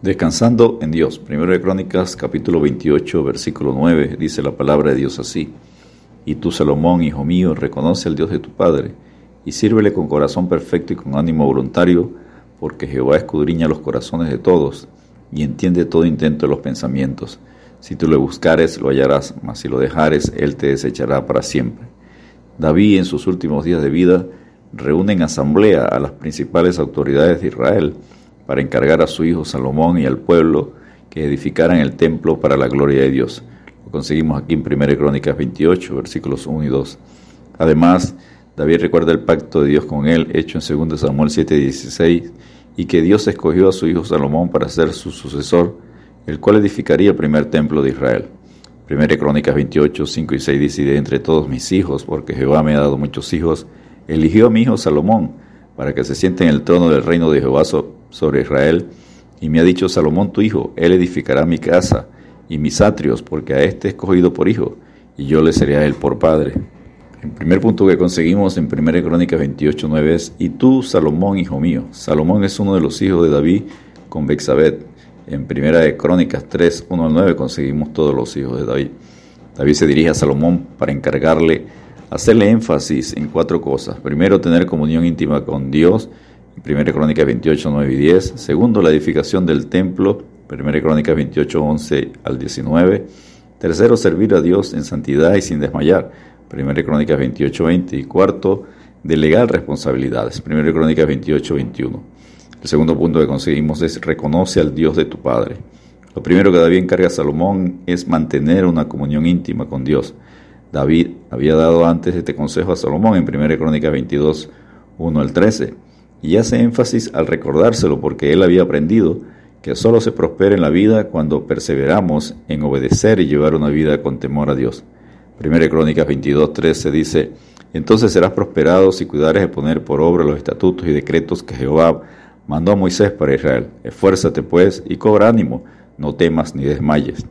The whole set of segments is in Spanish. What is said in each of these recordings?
Descansando en Dios. Primero de Crónicas, capítulo 28, versículo 9, dice la palabra de Dios así. Y tú, Salomón, hijo mío, reconoce al Dios de tu Padre, y sírvele con corazón perfecto y con ánimo voluntario, porque Jehová escudriña los corazones de todos, y entiende todo intento de los pensamientos. Si tú le buscares, lo hallarás, mas si lo dejares, él te desechará para siempre. David, en sus últimos días de vida, reúne en asamblea a las principales autoridades de Israel, para encargar a su hijo Salomón y al pueblo que edificaran el templo para la gloria de Dios. Lo conseguimos aquí en 1 Crónicas 28, versículos 1 y 2. Además, David recuerda el pacto de Dios con él, hecho en 2 Samuel 7, 16, y que Dios escogió a su hijo Salomón para ser su sucesor, el cual edificaría el primer templo de Israel. 1 Crónicas 28, 5 y 6 dice, de entre todos mis hijos, porque Jehová me ha dado muchos hijos, eligió a mi hijo Salomón, para que se siente en el trono del reino de Jehová sobre Israel. Y me ha dicho Salomón tu hijo, él edificará mi casa y mis atrios, porque a este escogido por hijo, y yo le seré a él por padre. El primer punto que conseguimos en 1 Crónicas 28, 9 es, y tú, Salomón, hijo mío. Salomón es uno de los hijos de David con Bexabet. En 1 Crónicas 3, 1 al 9 conseguimos todos los hijos de David. David se dirige a Salomón para encargarle hacerle énfasis en cuatro cosas. Primero, tener comunión íntima con Dios, 1 Crónicas 28, 9 y 10. Segundo, la edificación del templo, 1 Crónicas 28, 11 al 19. Tercero, servir a Dios en santidad y sin desmayar, 1 Crónicas 28, 20. Y cuarto, delegar responsabilidades, 1 Crónicas 28, 21. El segundo punto que conseguimos es reconoce al Dios de tu Padre. Lo primero que David encarga a Salomón es mantener una comunión íntima con Dios. David había dado antes este consejo a Salomón en 1 Crónica 22, 1 al 13, y hace énfasis al recordárselo porque él había aprendido que solo se prospera en la vida cuando perseveramos en obedecer y llevar una vida con temor a Dios. 1 Crónicas 22, 13 dice, entonces serás prosperado si cuidares de poner por obra los estatutos y decretos que Jehová mandó a Moisés para Israel. Esfuérzate pues y cobra ánimo, no temas ni desmayes.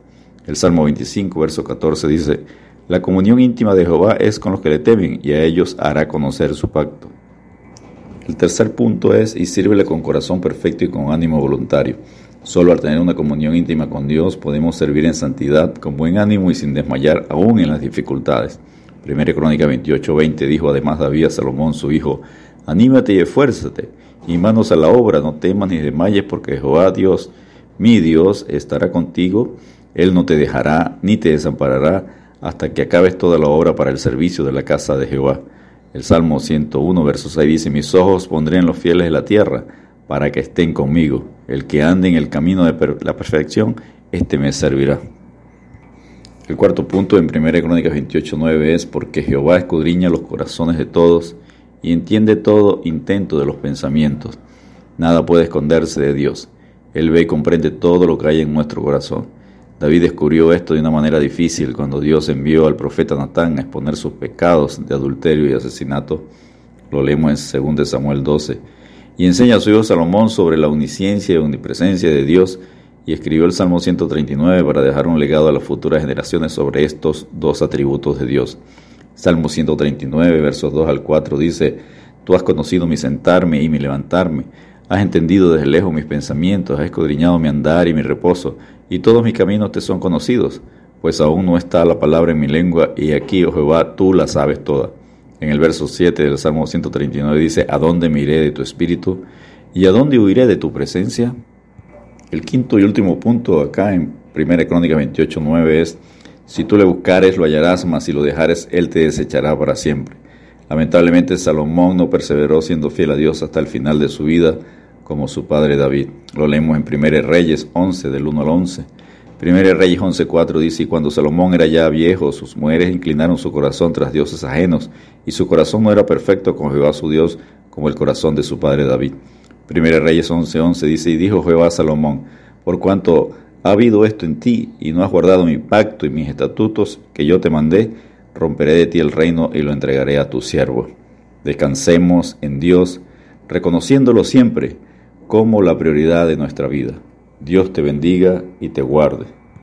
El Salmo 25, verso 14 dice, la comunión íntima de Jehová es con los que le temen y a ellos hará conocer su pacto. El tercer punto es, y sírvele con corazón perfecto y con ánimo voluntario. Solo al tener una comunión íntima con Dios podemos servir en santidad, con buen ánimo y sin desmayar aún en las dificultades. Primera Crónica 28:20 dijo además David a Salomón su hijo, anímate y esfuérzate, y manos a la obra, no temas ni desmayes, porque Jehová Dios, mi Dios, estará contigo, Él no te dejará ni te desamparará hasta que acabes toda la obra para el servicio de la casa de Jehová. El Salmo 101, verso 6 dice, mis ojos pondré en los fieles de la tierra, para que estén conmigo. El que ande en el camino de la perfección, éste me servirá. El cuarto punto en 1 Crónicas 28, 9 es, porque Jehová escudriña los corazones de todos y entiende todo intento de los pensamientos. Nada puede esconderse de Dios. Él ve y comprende todo lo que hay en nuestro corazón. David descubrió esto de una manera difícil cuando Dios envió al profeta Natán a exponer sus pecados de adulterio y asesinato. Lo leemos en 2 Samuel 12. Y enseña a su hijo Salomón sobre la omnisciencia y omnipresencia de Dios y escribió el Salmo 139 para dejar un legado a las futuras generaciones sobre estos dos atributos de Dios. Salmo 139, versos 2 al 4 dice, Tú has conocido mi sentarme y mi levantarme, has entendido desde lejos mis pensamientos, has escudriñado mi andar y mi reposo, y todos mis caminos te son conocidos, pues aún no está la palabra en mi lengua, y aquí, oh Jehová, tú la sabes toda. En el verso 7 del Salmo 139 dice, ¿A dónde me iré de tu espíritu? ¿Y a dónde huiré de tu presencia? El quinto y último punto acá en 1 Crónica 28, 9 es, si tú le buscares lo hallarás, mas si lo dejares, él te desechará para siempre. Lamentablemente Salomón no perseveró siendo fiel a Dios hasta el final de su vida, como su padre David. Lo leemos en 1 Reyes 11, del 1 al 11. 1 Reyes 11.4 dice, y cuando Salomón era ya viejo, sus mujeres inclinaron su corazón tras dioses ajenos, y su corazón no era perfecto con Jehová su Dios, como el corazón de su padre David. 1 Reyes 11.11 dice, y dijo Jehová a Salomón, por cuanto ha habido esto en ti, y no has guardado mi pacto y mis estatutos que yo te mandé, romperé de ti el reino y lo entregaré a tu siervo. Descansemos en Dios, reconociéndolo siempre, como la prioridad de nuestra vida. Dios te bendiga y te guarde.